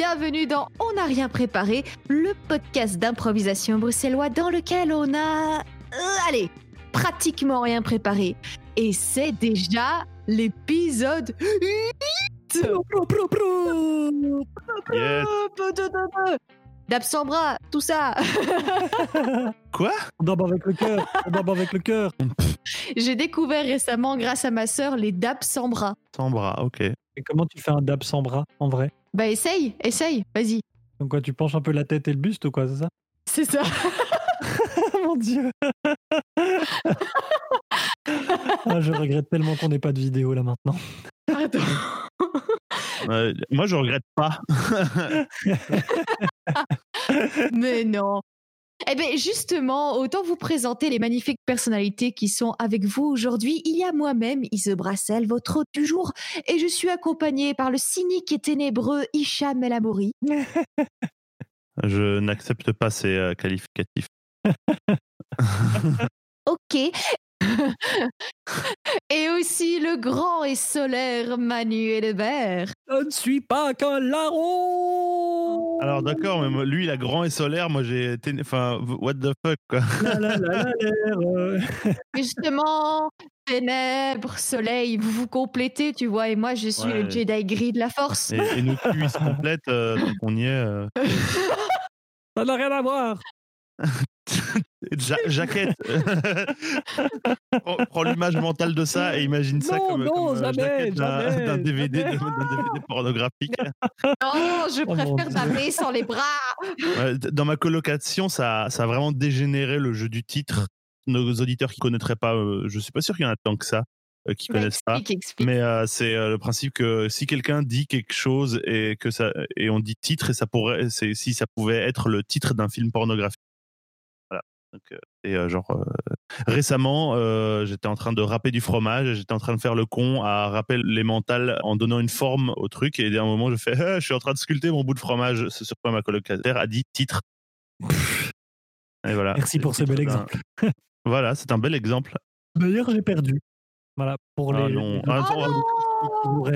bienvenue dans On n'a rien préparé, le podcast d'improvisation bruxellois dans lequel on a... euh, allez, pratiquement rien préparé. Et c'est déjà l'épisode 8 Yes. D'Absambra, tout ça. Quoi? On dort avec le cœur. On dort avec le cœur. J'ai découvert récemment, grâce à ma sœur, les dabs sans bras. Sans bras, ok. Et comment tu fais un dab sans bras en vrai? Bah essaye, essaye, vas-y. Donc quoi, tu penches un peu la tête et le buste ou quoi, c'est ça? C'est ça. Mon dieu Ah, Je regrette tellement qu'on n'ait pas de vidéo là maintenant. Pardon. Euh, moi, je regrette pas. Mais non. Eh bien, justement, autant vous présenter les magnifiques personnalités qui sont avec vous aujourd'hui. Il y a moi-même, Ise Brassel, votre hôte du jour, et je suis accompagnée par le cynique et ténébreux Hicham El Amouri. je n'accepte pas ces euh, qualificatifs. Ok. et aussi le grand et solaire Manu Hébert. Je ne suis pas qu'un larron Alors d'accord, mais lui, il a grand et solaire. Moi, j'ai été... Enfin, what the fuck, quoi. La, la, la, la, l'air. Justement, ténèbres, soleil, vous vous complétez, tu vois, et moi je suis Ouais. le Jedi gris de la force. Et, et nos culs, ils se complètent euh, tant qu'on y est. euh. Ça n'a rien à voir Ja- jaquette. prends, prends l'image mentale de ça et imagine ça Non, comme, non, comme, euh, jamais, jaquette d'un- DVD, DVD pornographique. Non, je mon préfère Dieu. taper sans les bras. Ouais, dans ma colocation, ça, ça a vraiment dégénéré le jeu du titre. Nos auditeurs qui connaîtraient pas, euh, je suis pas sûr qu'il y en a tant que ça euh, qui connaissent explique. Mais euh, c'est euh, le principe que si quelqu'un dit quelque chose et que ça et on dit titre et ça pourrait, c'est si ça pouvait être le titre d'un film pornographique. Donc, euh, et euh, genre euh, récemment, euh, j'étais en train de râper du fromage, j'étais en train de faire le con à râper les mentales en donnant une forme au truc et à un moment je fais, Ah, je suis en train de sculpter mon bout de fromage. Ce sur quoi ma colocataire a dit titre. Et voilà. Merci pour ce bel d'un- exemple. Voilà, c'est un bel exemple. D'ailleurs, j'ai perdu. Voilà, pour Ah les... non. les- Ah, Oh on- non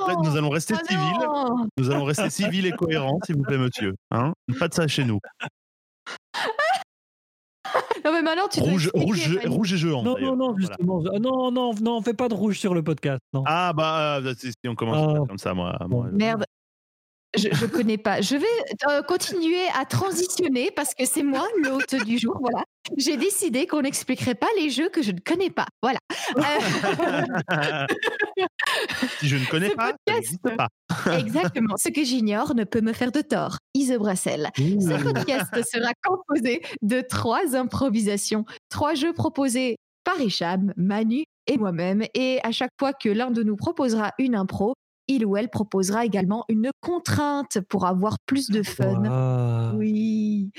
Oh non nous allons rester Oh civils. Nous allons rester civils et cohérents, s'il vous plaît, monsieur. Hein pas de ça chez nous. Non mais maintenant tu Rouge, rouge, rouge et géant. Non, non, non, justement. Ah, Non, non, non, fais pas de rouge sur le podcast. Non. Ah bah, euh, si, si on commence Ah. comme ça, moi. Moi, Merde. Je, je connais pas. Je vais euh, continuer à transitionner parce que c'est moi l'hôte du jour. Voilà. J'ai décidé qu'on n'expliquerait pas les jeux que je ne connais pas. Voilà. Euh, si je ne connais Ce pas, podcast. pas. exactement. Ce que j'ignore ne peut me faire de tort. Ise Brassel. Ce podcast sera composé de trois improvisations, trois jeux proposés par Hicham, Manu et moi-même. Et à chaque fois que l'un de nous proposera une impro, il ou elle proposera également une contrainte pour avoir plus de fun. Oui,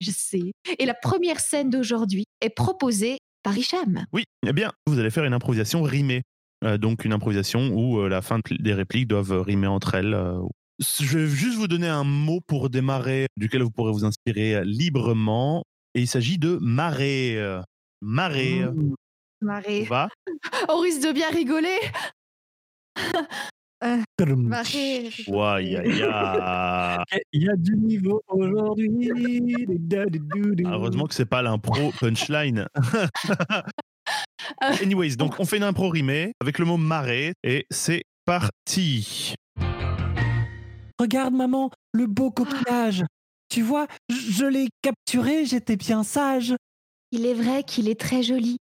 je sais. Et la première scène d'aujourd'hui est proposée par Hicham. Oui, eh bien, vous allez faire une improvisation rimée. Euh, donc une improvisation où euh, la fin de- des répliques doivent rimer entre elles. euh. Je vais juste vous donner un mot pour démarrer, duquel vous pourrez vous inspirer librement. Et il s'agit de marée. Marée. Mmh. Marée. On va On risque de bien rigoler. Tadam. Marée. Ouah, ya, ya. Il y a du niveau aujourd'hui. Heureusement que c'est pas l'impro punchline. Anyways, donc on fait une impro rimée avec le mot marée et c'est parti. Regarde, maman, le beau coquillage. Tu vois, je, je l'ai capturé, j'étais bien sage. Il est vrai qu'il est très joli.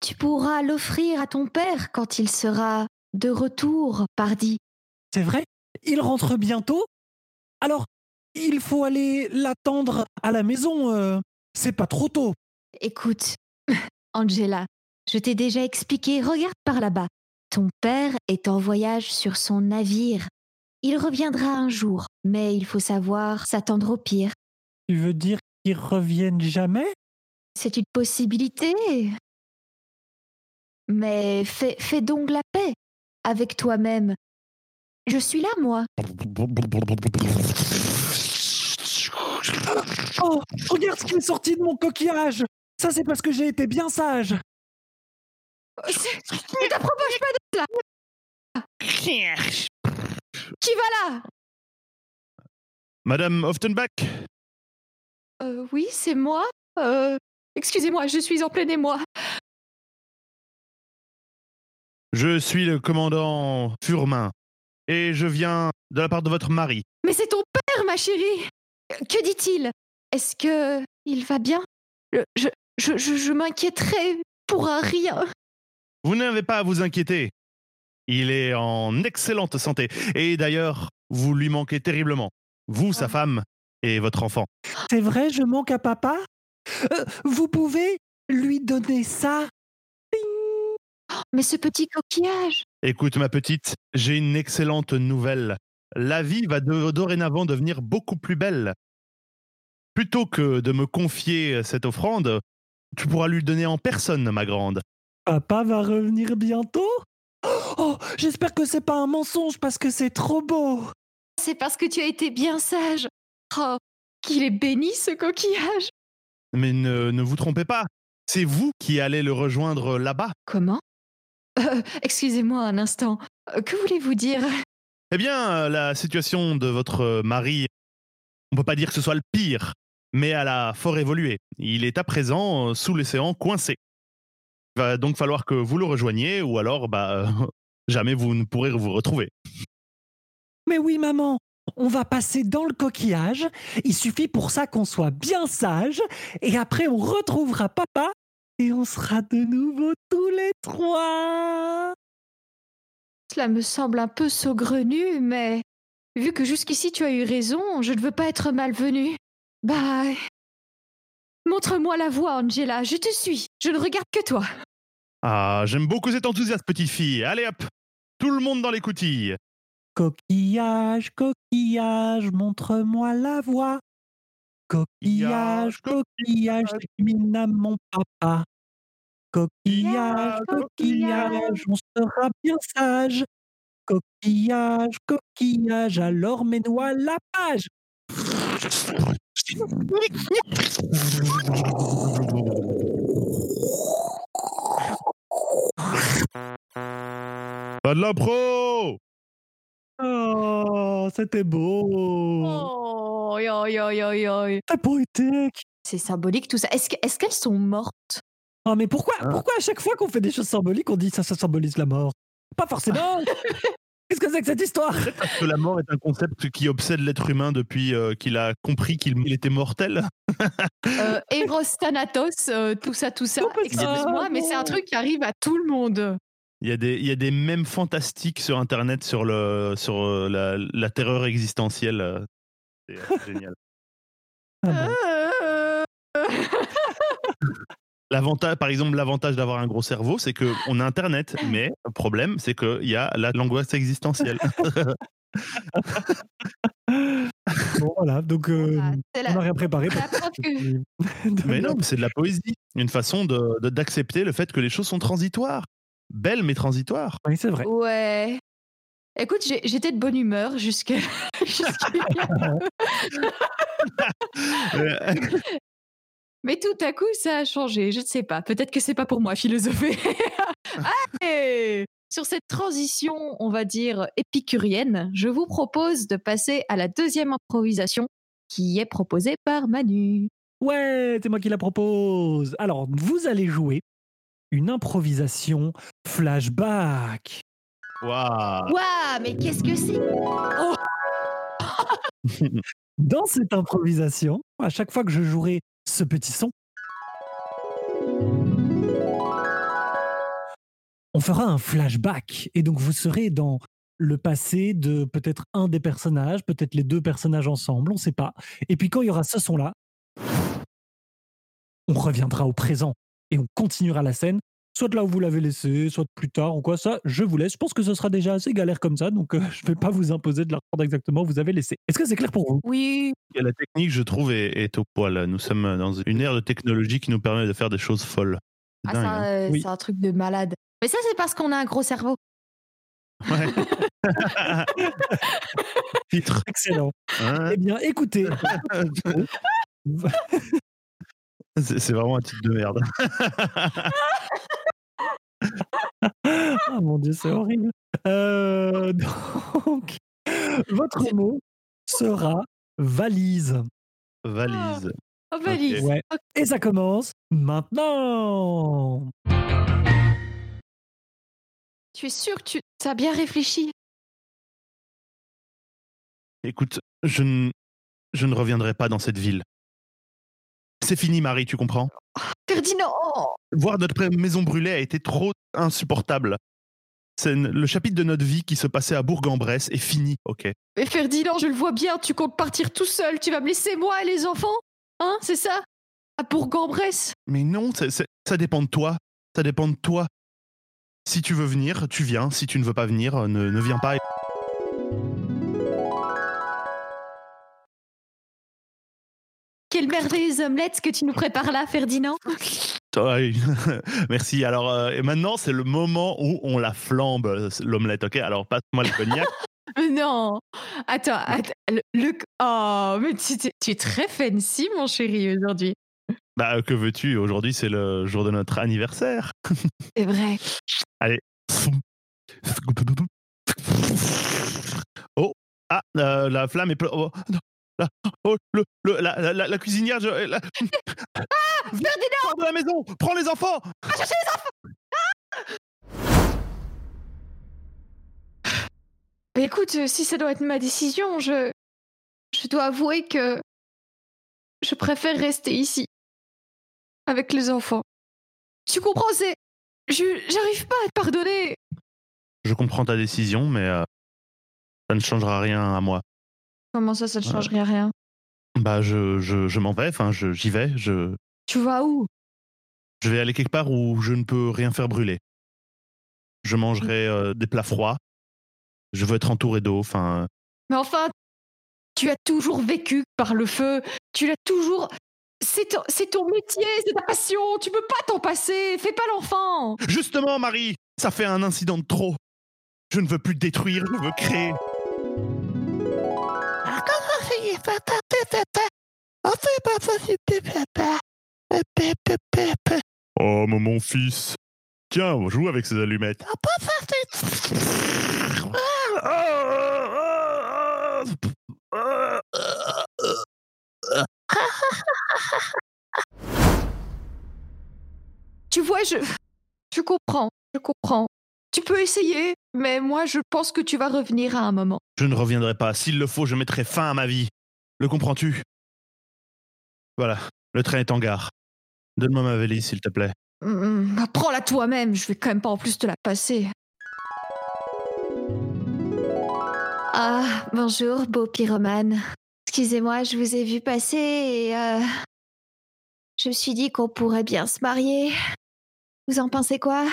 Tu pourras l'offrir à ton père quand il sera de retour, pardi. C'est vrai, il rentre bientôt. Alors, il faut aller l'attendre à la maison. euh, c'est pas trop tôt. Écoute, Angela, je t'ai déjà expliqué, regarde par là-bas. Ton père est en voyage sur son navire. Il reviendra un jour, mais il faut savoir s'attendre au pire. Tu veux dire qu'ils reviennent jamais? C'est une possibilité. Mais fais, fais donc la paix avec toi-même. Je suis là, moi. Oh, regarde ce qui est sorti de mon coquillage. Ça, c'est parce que j'ai été bien sage. Ne t'approche pas de là Qui va là? Madame Offenbach Euh, oui, c'est moi. Euh, excusez-moi, je suis en plein émoi. Je suis le commandant Furmin et je viens de la part de votre mari. Mais c'est ton père, ma chérie. Que dit-il? Est-ce que il va bien? Je, je, je, je, je m'inquiéterais pour un rien. Vous n'avez pas à vous inquiéter. Il est en excellente santé. Et d'ailleurs, vous lui manquez terriblement. Vous, sa Oh. femme et votre enfant. C'est vrai, je manque à papa? Euh, Vous pouvez lui donner ça? Mais ce petit coquillage. Écoute, ma petite, j'ai une excellente nouvelle. La vie va de- dorénavant devenir beaucoup plus belle. Plutôt que de me confier cette offrande, tu pourras lui donner en personne, ma grande. Papa va revenir bientôt? Oh, j'espère que c'est pas un mensonge parce que c'est trop beau. C'est parce que tu as été bien sage. Oh, qu'il est béni ce coquillage. Mais ne, ne vous trompez pas, c'est vous qui allez le rejoindre là-bas. Comment? Euh, Excusez-moi un instant. Euh, Que voulez-vous dire? Eh bien, euh, la situation de votre mari, on peut pas dire que ce soit le pire, mais elle a fort évolué. Il est à présent sous l'océan coincé. Il va donc falloir que vous le rejoigniez ou alors, bah, euh, jamais vous ne pourrez vous retrouver. Mais oui, maman, on va passer dans le coquillage. Il suffit pour ça qu'on soit bien sage. Et après, on retrouvera papa et on sera de nouveau tous les trois. Cela me semble un peu saugrenu, mais vu que jusqu'ici tu as eu raison, je ne veux pas être malvenue. Bah. Montre-moi la voie, Angela, je te suis. Je ne regarde que toi. Ah, j'aime beaucoup cet enthousiasme, petite fille. Allez hop, tout le monde dans les coutilles. Coquillage, coquillage, montre-moi la voie. Coquillage, coquillage, mine à mon papa. Coquillage, coquillage, on sera bien sage. Coquillage, coquillage, alors mets-nous à la page. Pas de la pro Oh, c'était beau. Oh, yo, yo, yo, yo. C'est poétique. C'est symbolique tout ça. Est-ce que- est-ce qu'elles sont mortes? Oh, mais pourquoi, Ah. pourquoi à chaque fois qu'on fait des choses symboliques, on dit ça, ça symbolise la mort? Pas forcément. Qu'est-ce que c'est que cette histoire? Parce que la mort est un concept qui obsède l'être humain depuis euh, qu'il a compris qu'il il était mortel. euh, Eros Thanatos, euh, tout ça, tout ça. Excuse-moi, mais c'est un truc qui arrive à tout le monde. Il y a des, il y a des mèmes fantastiques sur Internet sur, le, sur euh, la, la terreur existentielle. euh. C'est euh, génial. Ah bon. L'avantage, par exemple, l'avantage d'avoir un gros cerveau, c'est que on a Internet, mais le problème, c'est qu'il y a la- l'angoisse existentielle. Bon, voilà, donc euh, voilà, on n'a rien préparé. la que De mais non, c'est de la poésie, une façon de de- d'accepter le fait que les choses sont transitoires, belles mais transitoires. Oui, c'est vrai. Ouais. Écoute, j'étais de bonne humeur jusqu'à. Mais tout à coup, ça a changé. Je ne sais pas. Peut-être que c'est pas pour moi philosopher. Allez Sur cette transition, on va dire épicurienne, je vous propose de passer à la deuxième improvisation qui est proposée par Manu. Ouais, c'est moi qui la propose. Alors, vous allez jouer une improvisation flashback. Waouh. Waouh, mais qu'est-ce que c'est? Dans cette improvisation, à chaque fois que je jouerai ce petit son, on fera un flashback. Et donc, vous serez dans le passé de peut-être un des personnages, peut-être les deux personnages ensemble, on ne sait pas. Et puis, quand il y aura ce son-là, on reviendra au présent et on continuera la scène, soit de là où vous l'avez laissé, soit de plus tard ou quoi. Ça, je vous laisse. Je pense que ce sera déjà assez galère comme ça, donc euh, je ne vais pas vous imposer de la reprendre exactement où vous avez laissé. Est-ce que c'est clair pour vous? Oui, Et La technique, je trouve, est, est au poil. Nous sommes dans une ère de technologie qui nous permet de faire des choses folles. C'est ah, hein. euh, Oui. c'est un truc de malade. Mais ça, c'est parce qu'on a un gros cerveau. Ouais. Titre. Excellent. hein? Eh bien, écoutez, C'est vraiment un titre de merde. Ah mon dieu, c'est horrible. Euh, donc, votre mot sera valise. Valise. Oh, valise. Ouais. Et ça commence maintenant. Tu es sûr que tu as bien réfléchi? Écoute, je ne, je ne reviendrai pas dans cette ville. C'est fini, Marie, tu comprends? Ferdinand Voir notre maison brûlée a été trop insupportable. C'est le chapitre de notre vie qui se passait à Bourg-en-Bresse est fini, ok Mais Ferdinand, je le vois bien, tu comptes partir tout seul, tu vas me laisser moi et les enfants? Hein, c'est ça? À Bourg-en-Bresse? Mais non, c'est- c'est- ça dépend de toi. Ça dépend de toi. Si tu veux venir, tu viens. Si tu ne veux pas venir, euh, ne, ne viens pas. Quelle merveilleuse omelette que tu nous prépares là, Ferdinand. Merci. Alors, euh, et maintenant, c'est le moment où on la flambe, euh, l'omelette, ok? Alors, passe-moi le cognac. Mais Non Attends, attends le, le- Oh, mais tu, tu- tu es très fancy, mon chéri, aujourd'hui. bah, que veux-tu? Aujourd'hui, c'est le jour de notre anniversaire. C'est vrai. Oh, ah, euh, la flamme est. Oh, non, la, oh, le, le- la, la- la- cuisinière. je- la- Ferdinand Sors de la maison Prends les enfants Va chercher les enfants Ah Écoute, euh, si ça doit être ma décision, je. Je dois avouer que. Je préfère rester ici. Avec les enfants. Tu comprends, c'est. Je j'arrive pas à te pardonner. Je comprends ta décision, mais euh, ça ne changera rien à moi. Comment ça, ça ne changerait rien? Bah, je, je, je m'en vais, enfin, je- j'y vais. Je, Tu vas où? Je vais aller quelque part où je ne peux rien faire brûler. Je mangerai euh, des plats froids. Je veux être entouré d'eau. Enfin, Mais enfin, tu as toujours vécu par le feu. Tu l'as toujours. C'est ton, c'est ton métier, c'est ta passion. Tu peux pas t'en passer. Fais pas l'enfant. Justement, Marie, ça fait un incident de trop. Je ne veux plus détruire, je veux créer. Oh, mon fils. Tiens, on joue avec ces allumettes. Tu vois, je. Je comprends. Je comprends. Tu peux essayer, mais moi, je pense que tu vas revenir à un moment. Je ne reviendrai pas. S'il le faut, je mettrai fin à ma vie. Le comprends-tu? Voilà, le train est en gare. Donne-moi ma valise, s'il te plaît. Hum, bah, Prends-la toi-même. Je vais quand même pas en plus te la passer. Ah, bonjour, beau pyromane. Excusez-moi, je vous ai vu passer et euh, je me suis dit qu'on pourrait bien se marier. Vous en pensez quoi?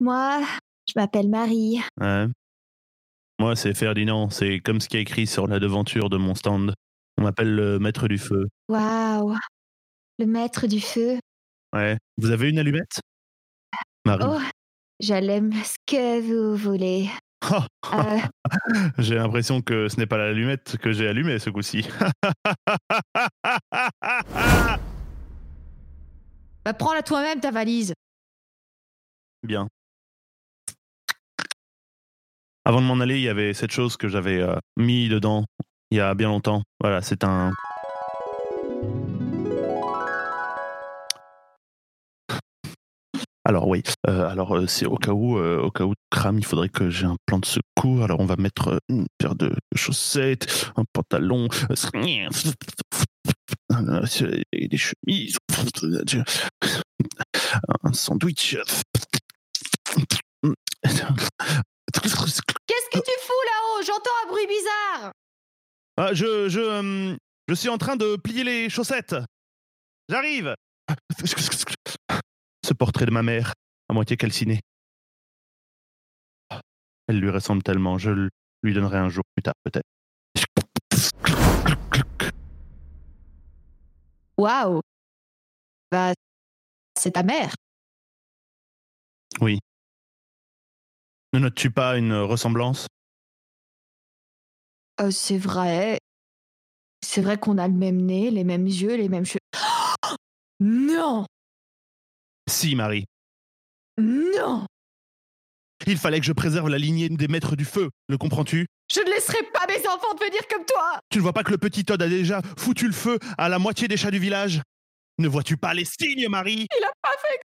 Moi, je m'appelle Marie. Ouais. Moi, c'est Ferdinand. C'est comme ce qui est écrit sur la devanture de mon stand. On m'appelle le maître du feu. Waouh, le maître du feu. Ouais. Vous avez une allumette? Marie. Oh, j'allume ce que vous voulez. Oh, Euh, j'ai l'impression que ce n'est pas l'allumette que j'ai allumée ce coup-ci. bah, prends-la toi-même, ta valise. Bien. Avant de m'en aller, il y avait cette chose que j'avais euh, mis dedans il y a bien longtemps. Voilà, c'est un. Alors oui, euh, alors euh, c'est au cas où, euh, au cas où tu crames, il faudrait que j'ai un plan de secours. Alors on va mettre euh, une paire de chaussettes, un pantalon, des chemises, un sandwich. Qu'est-ce que tu fous là-haut? J'entends un bruit bizarre. Ah, je, je, euh, je suis en train de plier les chaussettes. J'arrive. Ce portrait de ma mère, à moitié calciné. Elle lui ressemble tellement. Je lui donnerai un jour plus tard, peut-être. Waouh. Bah, c'est ta mère. Oui. Ne notes-tu pas une ressemblance? Euh, c'est vrai. C'est vrai qu'on a le même nez, les mêmes yeux, les mêmes cheveux. non Si, Marie. Non Il fallait que je préserve la lignée des maîtres du feu. Le comprends-tu? Je ne laisserai pas mes enfants devenir comme toi Tu ne vois pas que le petit Todd a déjà foutu le feu à la moitié des chats du village? Ne vois-tu pas les signes, Marie? Il a pas fait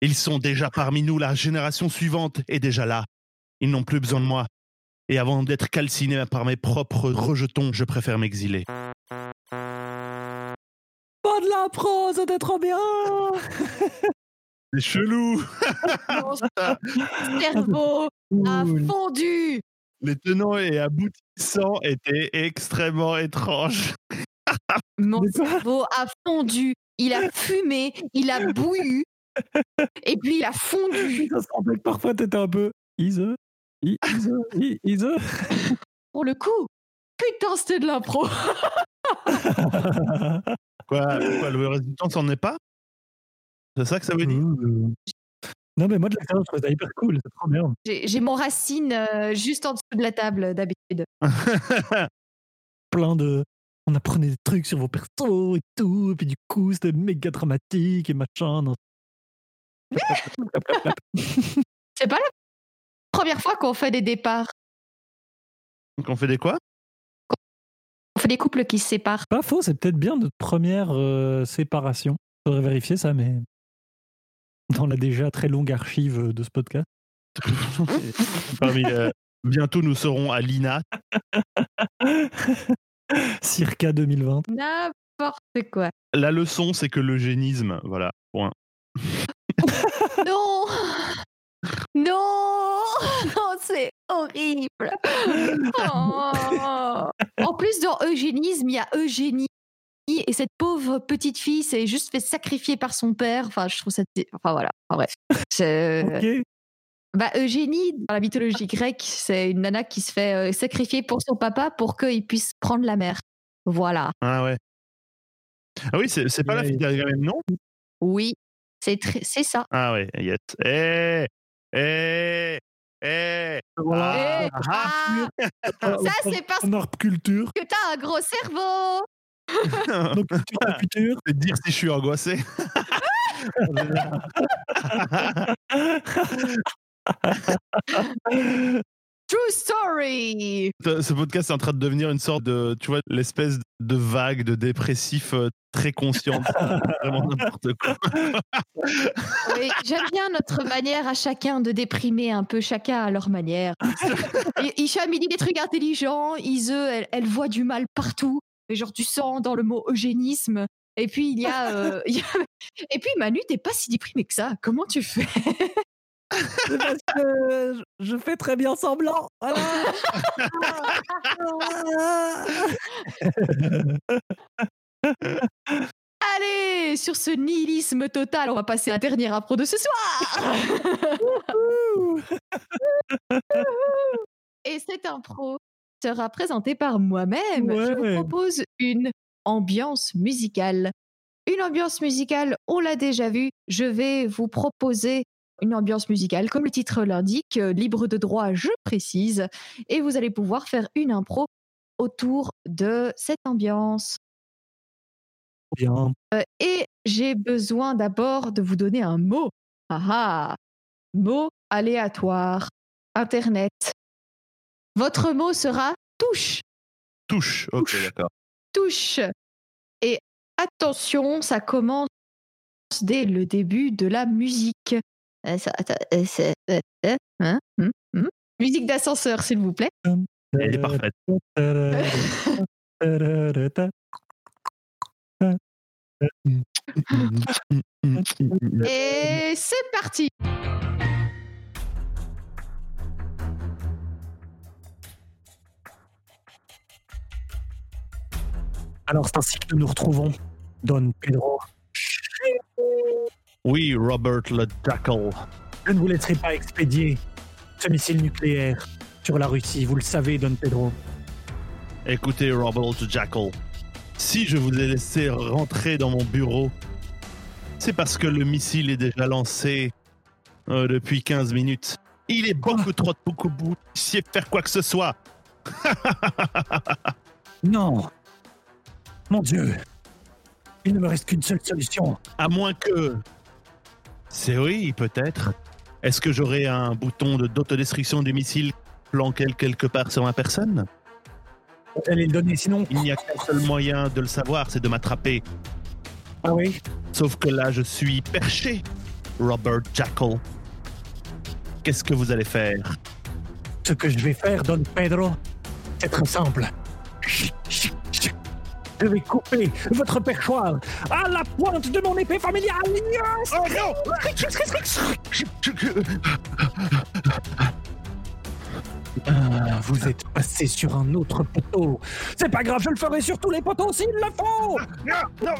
Ils sont déjà parmi nous, la génération suivante est déjà là. Ils n'ont plus besoin de moi. Et avant d'être calciné par mes propres rejetons, je préfère m'exiler. Pas de l'impro, c'était trop bien. C'est chelou Mon cerveau a fondu. Les tenants et aboutissants étaient extrêmement étranges. Mon cerveau a fondu, il a fumé, il a bouillu, et puis il a fondu. Ça que parfois t'étais un peu Ise, I- Ise, I- Ise. Pour le coup, putain, c'était de l'impro. Quoi, quoi le résultat s'en est pas? C'est ça que ça veut dire Ouh. Non mais moi de l'extérieur je trouve ça hyper cool, c'est trop bien. J'ai j'ai mon racine euh, juste en dessous de la table d'habitude. Plein de... On apprenait des trucs sur vos persos et tout, et puis du coup c'était méga dramatique et machin. non. C'est pas la première fois qu'on fait des départs. Donc on fait des quoi? On fait des couples qui se séparent. Pas faux, c'est peut-être bien notre première euh, séparation. Faudrait vérifier ça, mais dans la déjà très longue archive de ce podcast. Parmi, euh, Bientôt nous serons à l'INA. Circa 2020. N'importe quoi. La leçon, c'est que l'eugénisme, voilà, point. Non Non, c'est horrible Oh. En plus, dans eugénisme, il y a Eugénie. Et cette pauvre petite fille s'est juste fait sacrifier par son père. Enfin, je trouve ça. Enfin, voilà. Enfin, bref. C'est- Ok. Bah, Eugénie, dans la mythologie grecque, c'est une nana qui se fait euh, sacrifier pour son papa pour qu'il puisse prendre la mer. Voilà. Ah ouais. Ah oui, c'est pas la fille derrière même, non Oui, c'est ça. Ah ouais, yes. Eh Eh Eh Voilà. Eh, ah, ça, c'est parce culture. que t'as un gros cerveau Donc, culture. Je vais te dire si je suis angoissé. True story Ce podcast est en train de devenir une sorte de, tu vois, l'espèce de vague de dépressif euh, très consciente. Vraiment n'importe quoi. Oui, J'aime bien notre manière à chacun de déprimer un peu, chacun à leur manière. Hicham, il dit des trucs intelligents, Ise, elle, elle voit du mal partout. Et genre, tu sens dans le mot eugénisme. Et puis, il y a. euh, il y a- Et puis, Manu, t'es pas si déprimé que ça. Comment tu fais? C'est parce que je- fais très bien semblant. Voilà. Allez, sur ce nihilisme total, on va passer à la dernière impro de ce soir. Et cette impro sera présentée par moi-même. Je vous propose une ambiance musicale. Une ambiance musicale, on l'a déjà vu. Je vais vous proposer une ambiance musicale, comme le titre l'indique, euh, libre de droit, je précise. Et vous allez pouvoir faire une impro autour de cette ambiance. Bien. Euh, et j'ai besoin d'abord de vous donner un mot. Ah ah Mot aléatoire. Internet. Votre mot sera touche. Touche. Ok, d'accord. Touche. Et attention, ça commence dès le début de la musique. Musique d'ascenseur, s'il vous plaît. Elle est parfaite. Et c'est parti. Alors c'est ainsi que nous nous retrouvons, Don Pedro. Oui, Robert le Jackal. Je ne vous laisserai pas expédier ce missile nucléaire sur la Russie, vous le savez, Don Pedro. Écoutez, Robert le Jackal. Si je vous ai laissé rentrer dans mon bureau, c'est parce que le missile est déjà lancé euh, depuis 15 minutes. Il est beaucoup trop tôt que vous puissiez faire quoi que ce soit. Non. Mon Dieu. Il ne me reste qu'une seule solution. À moins que. C'est oui, peut-être. Est-ce que j'aurai un bouton de d'autodestruction du missile planqué quelque part sur ma personne? Vous allez le donner, sinon. Il n'y a qu'un seul moyen de le savoir, c'est de m'attraper. Ah oui Sauf que là, je suis perché, Robert Jackal. Qu'est-ce que vous allez faire? Ce que je vais faire, Don Pedro, c'est très simple. Je vais couper votre perchoir à la pointe de mon épée familiale. Yes Oh non Ah, vous êtes passé sur un autre poteau. C'est pas grave, je le ferai sur tous les poteaux s'il le faut. Non, non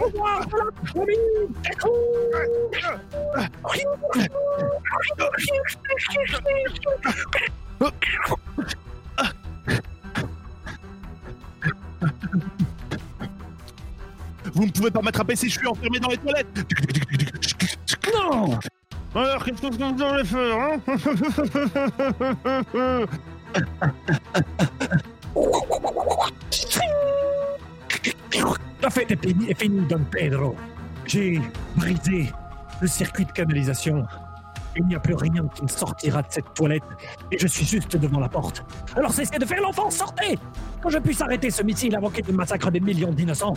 Vous ne pouvez pas m'attraper si je suis enfermé dans les toilettes Non Alors, qu'est-ce que vous allez faire hein La fête est finie, est finie, Don Pedro. J'ai brisé le circuit de canalisation. Il n'y a plus rien qui me sortira de cette toilette et je suis juste devant la porte. Alors cessez de faire l'enfant, sortez Que je puisse arrêter ce missile avant qu'il ne massacre des millions d'innocents.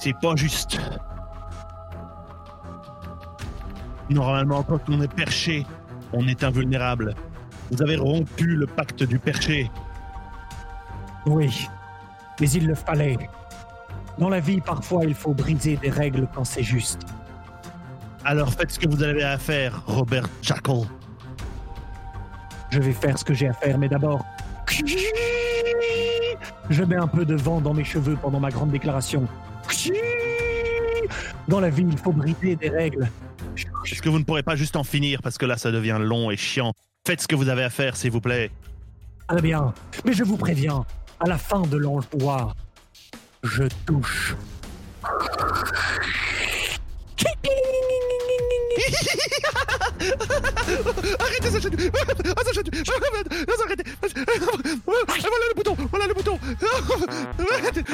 C'est pas juste. Normalement, quand on est perché, on est invulnérable. Vous avez rompu le pacte du perché. Oui, mais il le fallait. Dans la vie, parfois, il faut briser des règles quand c'est juste. Alors faites ce que vous avez à faire, Robert Jackal. Je vais faire ce que j'ai à faire, mais d'abord. Je mets un peu de vent dans mes cheveux pendant ma grande déclaration. Dans la vie, il faut briser des règles. Est-ce que vous ne pourrez pas juste en finir parce que là, ça devient long et chiant Faites ce que vous avez à faire, s'il vous plaît. Très bien, mais je vous préviens, à la fin de l'ange pouvoir, je touche. Arrêtez ça, chatu Ah, ça, Ah, ça, arrêtez Voilà le bouton Voilà le bouton Arrêtez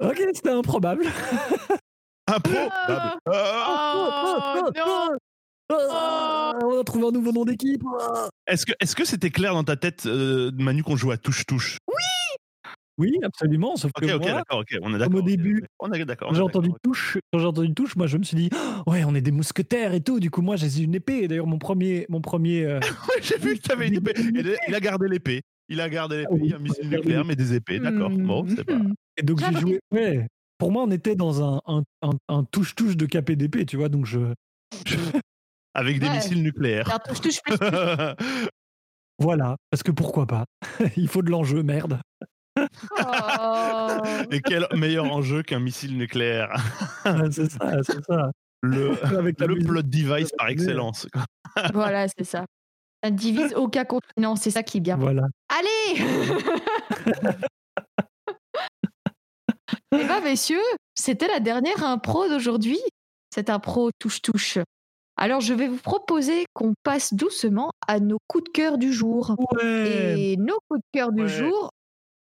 Ok, c'était improbable. Improbable Oh, non. Ah, on a trouvé un nouveau nom d'équipe. Est-ce que est-ce que c'était clair dans ta tête, euh, Manu, qu'on joue à touche-touche? Oui, absolument, sauf que ok, moi, d'accord, ok, on est comme d'accord. au début. On est d'accord. j'ai entendu d'accord. touche, quand j'ai entendu touche, moi je me suis dit, Oh, ouais, on est des mousquetaires et tout. Du coup, moi j'ai une épée. Et D'ailleurs, mon premier, mon premier. euh, j'ai vu que t'avais une épée. Il a- Il a gardé l'épée. Il a gardé l'épée. Il y a un missile nucléaire, mais des épées, d'accord. Bon, c'est pas. Et donc j'ai joué. Ouais. Pour moi, on était dans un, un, un- un touche-touche de KPDP, tu vois. Donc je, je- Avec des Ouais. missiles nucléaires. Alors, touche, touche, plus. voilà, parce que pourquoi pas? Il faut de l'enjeu, merde. Oh. Et quel meilleur enjeu qu'un missile nucléaire? Ouais, c'est ça, c'est ça. Le, Avec le plot device par excellence. Voilà, c'est ça. Ça ne divise aucun continent, c'est ça qui est bien. Voilà. Allez Eh bien, messieurs, c'était la dernière impro d'aujourd'hui. Cette impro touche-touche. Alors, je vais vous proposer qu'on passe doucement à nos coups de cœur du jour. Ouais. Et nos coups de cœur du Ouais. jour,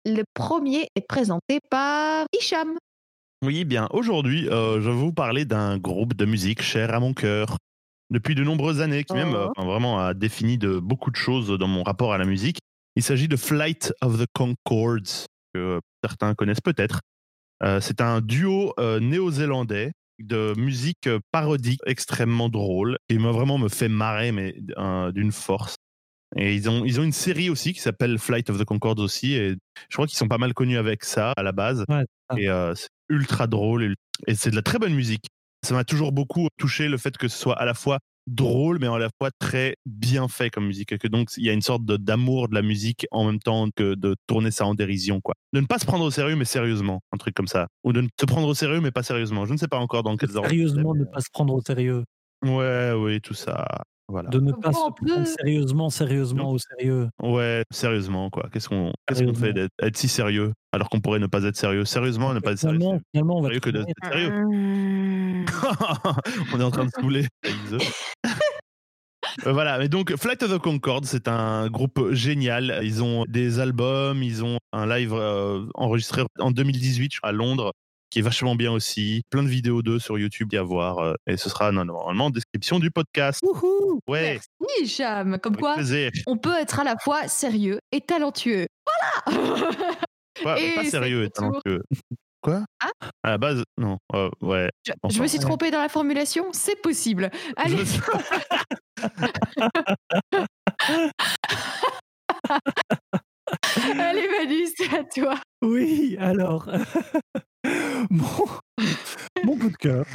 le premier est présenté par Hicham. Oui, bien, aujourd'hui, euh, je vais vous parler d'un groupe de musique cher à mon cœur. Depuis de nombreuses années, qui même Oh. euh, vraiment a défini de beaucoup de choses dans mon rapport à la musique. Il s'agit de Flight of the Concords, que certains connaissent peut-être. Euh, c'est un duo euh, néo-zélandais de musique euh, parodique extrêmement drôle qui m'a vraiment me fait marrer mais d'une force. Et ils ont ils ont une série aussi qui s'appelle Flight of the Concords aussi et je crois qu'ils sont pas mal connus avec ça à la base. Ouais. Et euh, c'est ultra drôle et, et c'est de la très bonne musique. Ça m'a toujours beaucoup touché le fait que ce soit à la fois drôle mais à la fois très bien fait comme musique et que donc il y a une sorte de- d'amour de la musique en même temps que de tourner ça en dérision quoi. De ne pas se prendre au sérieux mais sérieusement, un truc comme ça ou de ne se prendre au sérieux mais pas sérieusement. Je ne sais pas encore dans quels ordres. Sérieusement, ne pas se prendre au sérieux. Ouais, oui, tout ça. Voilà. De ne pas se on prendre sérieusement, sérieusement au sérieux. Ouais, sérieusement quoi. Qu'est-ce qu'on qu'est-ce qu'on fait d'être être si sérieux alors qu'on pourrait ne pas être sérieux? Sérieusement, ne pas être sérieux. Finalement, finalement, on va Sérieux que d'être sérieux. On est en train de saouler. Ise. Euh, voilà, mais donc Flight of the Concord, c'est un groupe génial. Ils ont des albums, ils ont un live euh, enregistré en 2018 à Londres qui est vachement bien aussi. Plein de vidéos d'eux sur YouTube à voir. euh, et ce sera normalement en description du podcast. Wouhou Ouais, Merci, Cham. Comme avec quoi, plaisir. on peut être à la fois sérieux et talentueux. Voilà Pas, Et pas c'est sérieux et toujours- talentueux. Quoi? Ah À la base, non. euh, ouais. je, Enfin, je me suis ouais. trompée dans la formulation, c'est possible. Allez, Je- allez Manu, c'est à toi. Oui, alors, mon, mon coup de cœur,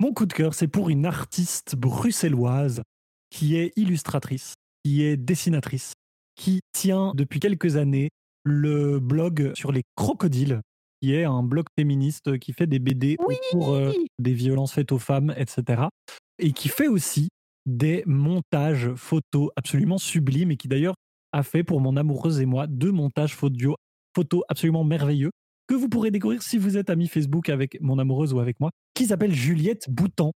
mon coup de cœur, c'est pour une artiste bruxelloise qui est illustratrice, qui est dessinatrice, qui tient depuis quelques années le blog sur les crocodiles, qui est un blog féministe qui fait des BD Oui. autour euh, des violences faites aux femmes, etc. Et qui fait aussi des montages photos absolument sublimes et qui d'ailleurs a fait pour mon amoureuse et moi deux montages photos photos absolument merveilleux que vous pourrez découvrir si vous êtes ami Facebook avec mon amoureuse ou avec moi, qui s'appelle Juliette Boutan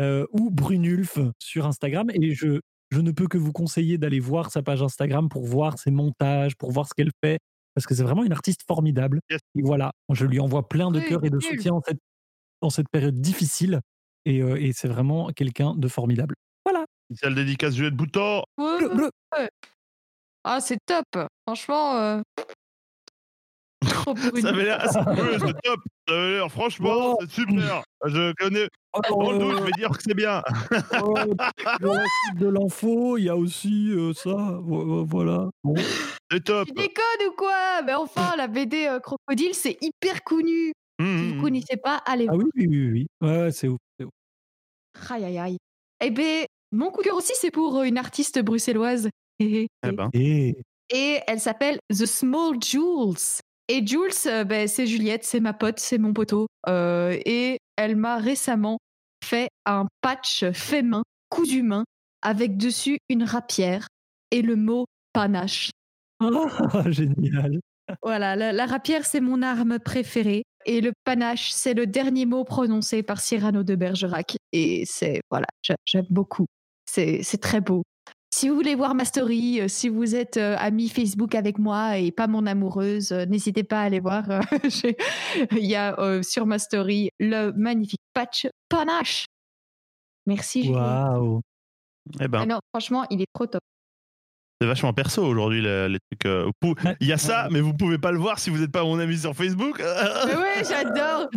euh, ou Brunulf sur Instagram. Et je, je ne peux que vous conseiller d'aller voir sa page Instagram pour voir ses montages, pour voir ce qu'elle fait, parce que c'est vraiment une artiste formidable. Yes. Et voilà, je lui envoie plein de cœur et de soutien en cette, en cette période difficile. Et, euh, et c'est vraiment quelqu'un de formidable. Voilà. Spéciale dédicace Juliette Bouton. Ouais, Bleu, bleu. Ah, c'est top. Franchement, euh, trop Ça avait l'air, c'est top. Ça avait l'air, franchement, Oh. c'est super. Je connais. Dans le doute, je vais dire que c'est bien. Dans la suite de l'info, il y a aussi euh, ça. Vo- Voilà. Bon. C'est top. Tu déconnes ou quoi? Mais enfin, la BD euh, Crocodile, c'est hyper connu. Si Mmh, vous mmh. connaissez pas, allez Ah oui, oui, oui, oui. Ouais, ouais, c'est ouf. c'est ouf. Aïe, aïe, aïe. Eh ben, mon coup de cœur aussi, c'est pour euh, une artiste bruxelloise. Eh ben, Et Et elle s'appelle The Small Jules. Et Jules, euh, ben, c'est Juliette, c'est ma pote, c'est mon poteau. Euh, et elle m'a récemment fait un patch fait main, cousu main, avec dessus une rapière et le mot panache. Ah, génial. Voilà, la, la rapière, c'est mon arme préférée. Et le panache, c'est le dernier mot prononcé par Cyrano de Bergerac. Et c'est, voilà, j'a- j'aime beaucoup. C'est très beau. Si vous voulez voir ma story, euh, si vous êtes euh, ami Facebook avec moi et pas mon amoureuse, euh, n'hésitez pas à aller voir. euh, Il y a sur ma story le magnifique patch panache. Merci. Waouh. eh Ah ben, non, franchement, il est trop top. C'est vachement perso aujourd'hui les, les trucs. euh, pou-. Il y a ça, mais vous pouvez pas le voir si vous n'êtes pas mon ami sur Facebook. Mais ouais, j'adore.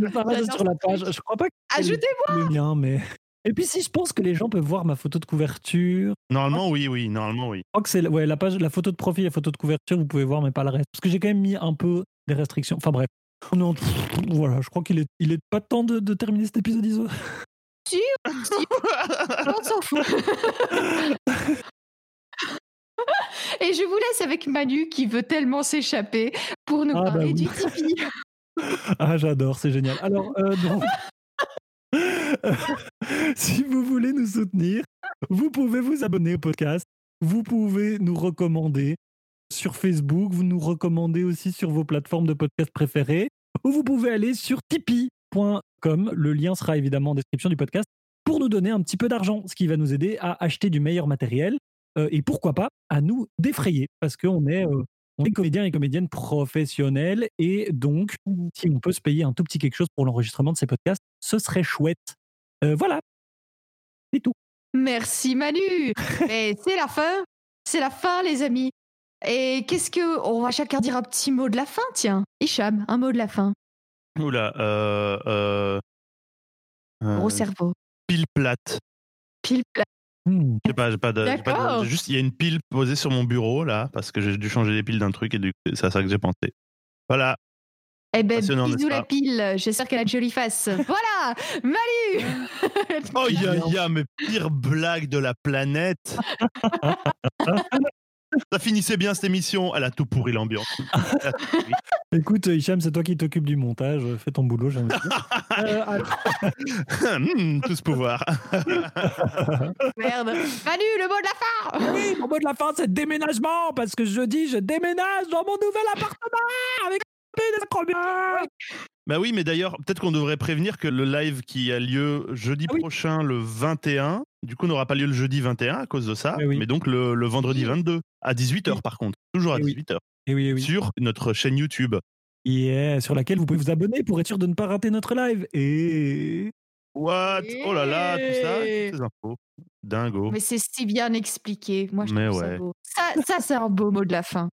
Sur la page. Je crois pas Ajoutez-moi. le mien, mais. Et puis si je pense que les gens peuvent voir ma photo de couverture, Normalement, oui, oui. Normalement, oui. je crois que c'est ouais, la page, la photo de profil, la photo de couverture, vous pouvez voir, mais pas le reste. Parce que j'ai quand même mis un peu des restrictions. Enfin bref. Non, pff, voilà, je crois qu'il est, il est pas temps de, de terminer cet épisode ISO. On s'en fout. Et je vous laisse avec Manu qui veut tellement s'échapper pour nous Ah, bah parler oui. du Tipeee. Ah, j'adore, c'est génial. Alors, euh, donc, si vous voulez nous soutenir, vous pouvez vous abonner au podcast. Vous pouvez nous recommander sur Facebook. Vous nous recommandez aussi sur vos plateformes de podcast préférées. Ou vous pouvez aller sur tipeee.com. Le lien sera évidemment en description du podcast pour nous donner un petit peu d'argent, ce qui va nous aider à acheter du meilleur matériel euh, et pourquoi pas à nous défrayer parce qu'on est, euh, on est comédien et comédienne professionnels et donc si on peut se payer un tout petit quelque chose pour l'enregistrement de ces podcasts, ce serait chouette. Euh, voilà, c'est tout. Merci Manu. Et c'est la fin. C'est la fin, les amis. Et qu'est-ce que. On va chacun dire un petit mot de la fin, tiens. Hicham, un mot de la fin. Oula. Euh, euh, euh, Gros cerveau. pile plate. Pile plat. Hmm. Je sais pas, j'ai pas de. j'ai pas de- j'ai juste, il y a une pile posée sur mon bureau là, parce que j'ai dû changer les piles d'un truc et du coup, c'est à ça que j'ai pensé. Voilà. Eh ben, Passionnant, bisous la pile. J'espère qu'elle a une jolie face. Voilà, Manu. Oh, il y a, il y a mes pires blagues de la planète. Ça finissait bien cette émission, elle a tout pourri l'ambiance. Écoute, Hicham, c'est toi qui t'occupes du montage. Fais ton boulot, j'ai envie de dire. Euh, alors, Hmm, tout ce pouvoir. Merde. Manu, le mot de la fin. oui, mon mot de la fin, c'est déménagement, parce que jeudi, je déménage dans mon nouvel appartement avec des trop bien. Bah oui, mais d'ailleurs, peut-être qu'on devrait prévenir que le live qui a lieu jeudi Ah oui. prochain, le 21, du coup, n'aura pas lieu le jeudi 21 à cause de ça, Eh oui. mais donc le, le vendredi 22, à 18h Oui. par contre, toujours à Eh oui. 18h, Et oui, eh oui. sur notre chaîne YouTube. Yeah, sur laquelle vous pouvez vous abonner pour être sûr de ne pas rater notre live. Et What? Oh là là, tout ça, toutes ces infos. Dingo. Mais c'est si bien expliqué. Moi, je Mais trouve ça ouais. beau. Ça, ça c'est un beau mot de la fin.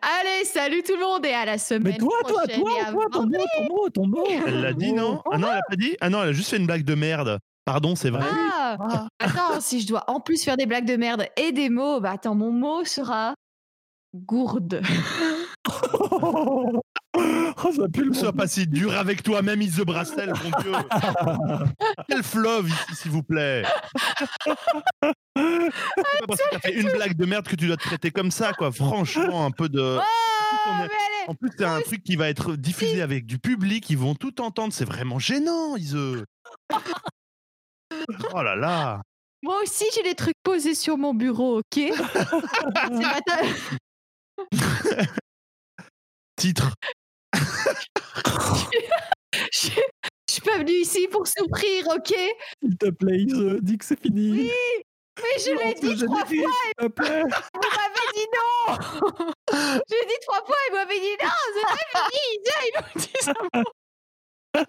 Allez, salut tout le monde et à la semaine mais toi, toi, prochaine. toi, toi, ton mot, ton mot, ton mot. Elle l'a dit, non? Ah non, elle a pas dit? Ah non, elle a juste fait une blague de merde. Pardon, c'est vrai. Ah, Ah. attends, si je dois en plus faire des blagues de merde et des mots, bah attends, mon mot sera gourde. oh, ça pue le Ne sois pas si dur avec toi-même, Is the Brastel, mon Dieu. Quel fleuve ici, s'il vous plaît. C'est pas parce que t'as fait une blague de merde que tu dois te traiter comme ça, quoi. Franchement, un peu de. Oh, mais allez, En plus, c'est un truc qui va être diffusé avec du public, ils vont tout entendre. C'est vraiment gênant, Ise. Oh là là. moi aussi j'ai des trucs posés sur mon bureau, ok? C'est ta- Titre. je, je suis pas venue ici pour souffrir, ok? S'il te plaît, Ise, dis que c'est fini. Oui, Mais je l'ai dit J'ai trois dit, fois, plaît. vous m'avez dit non Je l'ai dit trois fois et vous m'avez dit non, c'est pas fini ils m'ont dit ça.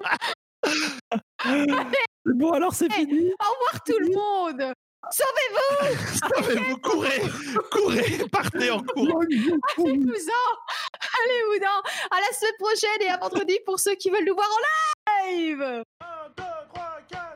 Bon, alors c'est fini. Au revoir tout le monde Sauvez-vous! Sauvez-vous, courez Courez Partez en courant Allez-vous-en Allez-vous-en À la semaine prochaine et à vendredi pour ceux qui veulent nous voir en live! 1, 2, 3, 4